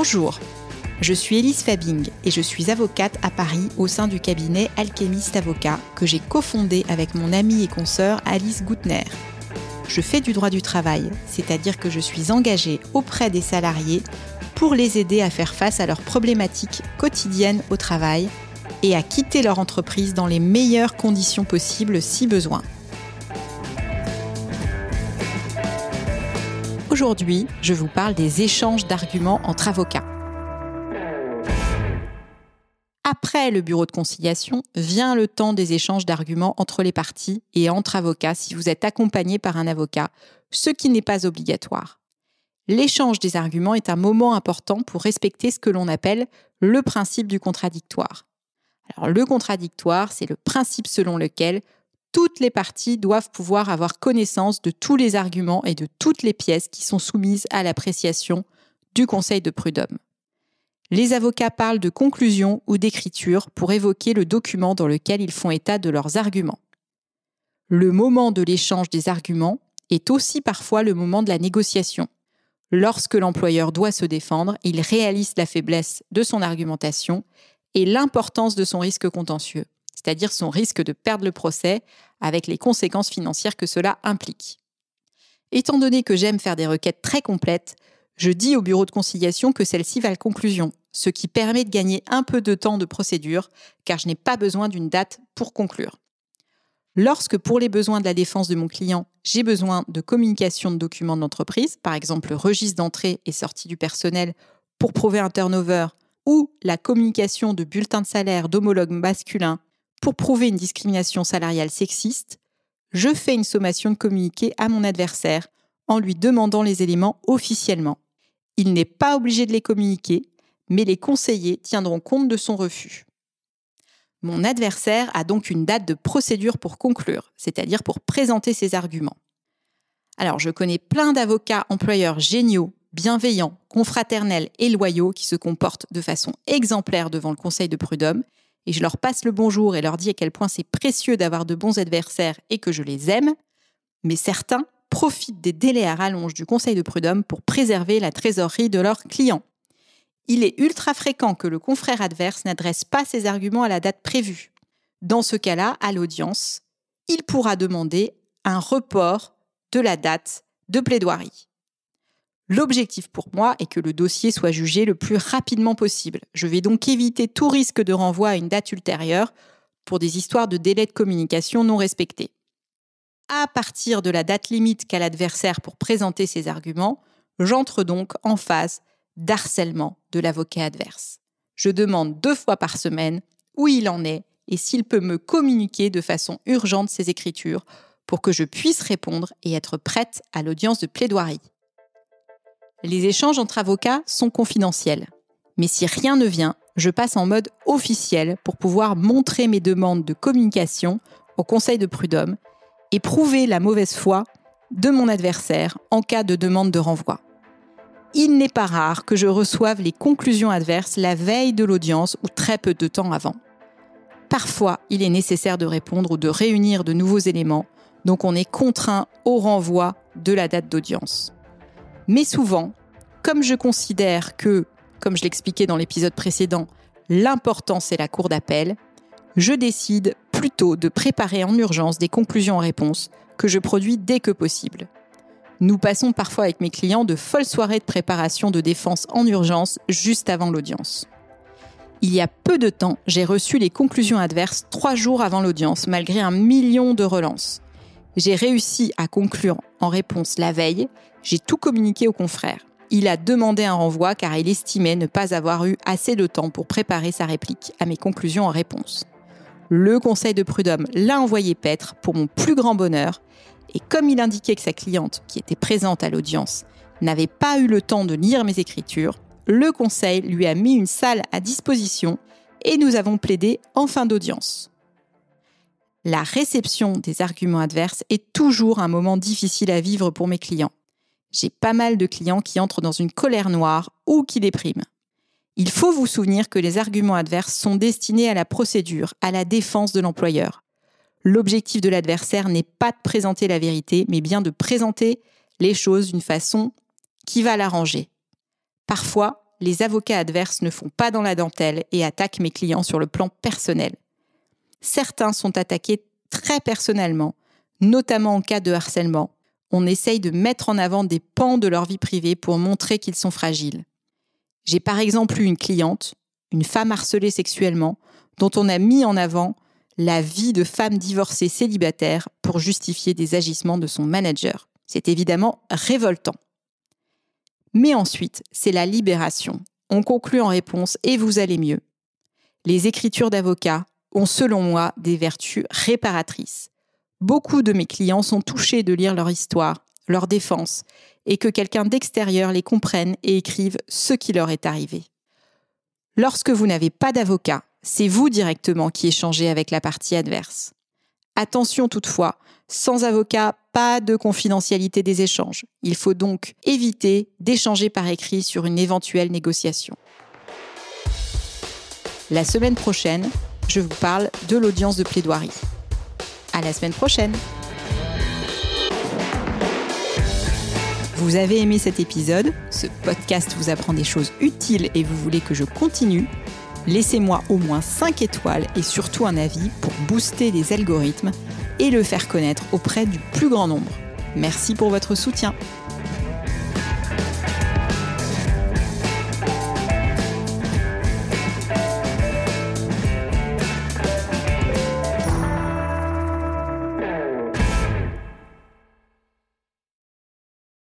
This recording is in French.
Bonjour, je suis Elise Fabing et je suis avocate à Paris au sein du cabinet Alchemist Avocat que j'ai cofondé avec mon amie et consoeur Alice Goutner. Je fais du droit du travail, c'est-à-dire que je suis engagée auprès des salariés pour les aider à faire face à leurs problématiques quotidiennes au travail et à quitter leur entreprise dans les meilleures conditions possibles si besoin. Aujourd'hui, je vous parle des échanges d'arguments entre avocats. Après le bureau de conciliation, vient le temps des échanges d'arguments entre les parties et entre avocats si vous êtes accompagné par un avocat, ce qui n'est pas obligatoire. L'échange des arguments est un moment important pour respecter ce que l'on appelle le principe du contradictoire. Alors le contradictoire, c'est le principe selon lequel toutes les parties doivent pouvoir avoir connaissance de tous les arguments et de toutes les pièces qui sont soumises à l'appréciation du Conseil de prud'homme. Les avocats parlent de conclusion ou d'écriture pour évoquer le document dans lequel ils font état de leurs arguments. Le moment de l'échange des arguments est aussi parfois le moment de la négociation. Lorsque l'employeur doit se défendre, il réalise la faiblesse de son argumentation et l'importance de son risque contentieux c'est-à-dire son risque de perdre le procès avec les conséquences financières que cela implique. Étant donné que j'aime faire des requêtes très complètes, je dis au bureau de conciliation que celle-ci va à la conclusion, ce qui permet de gagner un peu de temps de procédure, car je n'ai pas besoin d'une date pour conclure. Lorsque, pour les besoins de la défense de mon client, j'ai besoin de communication de documents d'entreprise, par exemple le registre d'entrée et sortie du personnel pour prouver un turnover, ou la communication de bulletins de salaire d'homologues masculins pour prouver une discrimination salariale sexiste, je fais une sommation de communiquer à mon adversaire en lui demandant les éléments officiellement. Il n'est pas obligé de les communiquer, mais les conseillers tiendront compte de son refus. Mon adversaire a donc une date de procédure pour conclure, c'est-à-dire pour présenter ses arguments. Alors je connais plein d'avocats employeurs géniaux, bienveillants, confraternels et loyaux qui se comportent de façon exemplaire devant le Conseil de prud'homme et je leur passe le bonjour et leur dis à quel point c'est précieux d'avoir de bons adversaires et que je les aime, mais certains profitent des délais à rallonge du Conseil de prud'homme pour préserver la trésorerie de leurs clients. Il est ultra fréquent que le confrère adverse n'adresse pas ses arguments à la date prévue. Dans ce cas-là, à l'audience, il pourra demander un report de la date de plaidoirie. L'objectif pour moi est que le dossier soit jugé le plus rapidement possible. Je vais donc éviter tout risque de renvoi à une date ultérieure pour des histoires de délai de communication non respectés. À partir de la date limite qu'a l'adversaire pour présenter ses arguments, j'entre donc en phase d'harcèlement de l'avocat adverse. Je demande deux fois par semaine où il en est et s'il peut me communiquer de façon urgente ses écritures pour que je puisse répondre et être prête à l'audience de plaidoirie. Les échanges entre avocats sont confidentiels. Mais si rien ne vient, je passe en mode officiel pour pouvoir montrer mes demandes de communication au Conseil de prud'homme et prouver la mauvaise foi de mon adversaire en cas de demande de renvoi. Il n'est pas rare que je reçoive les conclusions adverses la veille de l'audience ou très peu de temps avant. Parfois, il est nécessaire de répondre ou de réunir de nouveaux éléments, donc on est contraint au renvoi de la date d'audience. Mais souvent, comme je considère que, comme je l'expliquais dans l'épisode précédent, l'important c'est la cour d'appel, je décide plutôt de préparer en urgence des conclusions en réponse que je produis dès que possible. Nous passons parfois avec mes clients de folles soirées de préparation de défense en urgence juste avant l'audience. Il y a peu de temps, j'ai reçu les conclusions adverses trois jours avant l'audience, malgré un million de relances. J'ai réussi à conclure en réponse la veille, j'ai tout communiqué au confrère. Il a demandé un renvoi car il estimait ne pas avoir eu assez de temps pour préparer sa réplique à mes conclusions en réponse. Le conseil de prud'homme l'a envoyé paître pour mon plus grand bonheur, et comme il indiquait que sa cliente, qui était présente à l'audience, n'avait pas eu le temps de lire mes écritures, le conseil lui a mis une salle à disposition et nous avons plaidé en fin d'audience la réception des arguments adverses est toujours un moment difficile à vivre pour mes clients. J'ai pas mal de clients qui entrent dans une colère noire ou qui dépriment. Il faut vous souvenir que les arguments adverses sont destinés à la procédure, à la défense de l'employeur. L'objectif de l'adversaire n'est pas de présenter la vérité, mais bien de présenter les choses d'une façon qui va l'arranger. Parfois, les avocats adverses ne font pas dans la dentelle et attaquent mes clients sur le plan personnel. Certains sont attaqués très personnellement, notamment en cas de harcèlement. On essaye de mettre en avant des pans de leur vie privée pour montrer qu'ils sont fragiles. J'ai par exemple eu une cliente, une femme harcelée sexuellement, dont on a mis en avant la vie de femme divorcée célibataire pour justifier des agissements de son manager. C'est évidemment révoltant. Mais ensuite, c'est la libération. On conclut en réponse et vous allez mieux. Les écritures d'avocats ont, selon moi, des vertus réparatrices. Beaucoup de mes clients sont touchés de lire leur histoire, leur défense, et que quelqu'un d'extérieur les comprenne et écrive ce qui leur est arrivé. Lorsque vous n'avez pas d'avocat, c'est vous directement qui échangez avec la partie adverse. Attention toutefois, sans avocat, pas de confidentialité des échanges. Il faut donc éviter d'échanger par écrit sur une éventuelle négociation. La semaine prochaine, je vous parle de l'audience de plaidoirie. À la semaine prochaine! Vous avez aimé cet épisode, ce podcast vous apprend des choses utiles et vous voulez que je continue? Laissez-moi au moins 5 étoiles et surtout un avis pour booster les algorithmes et le faire connaître auprès du plus grand nombre. Merci pour votre soutien.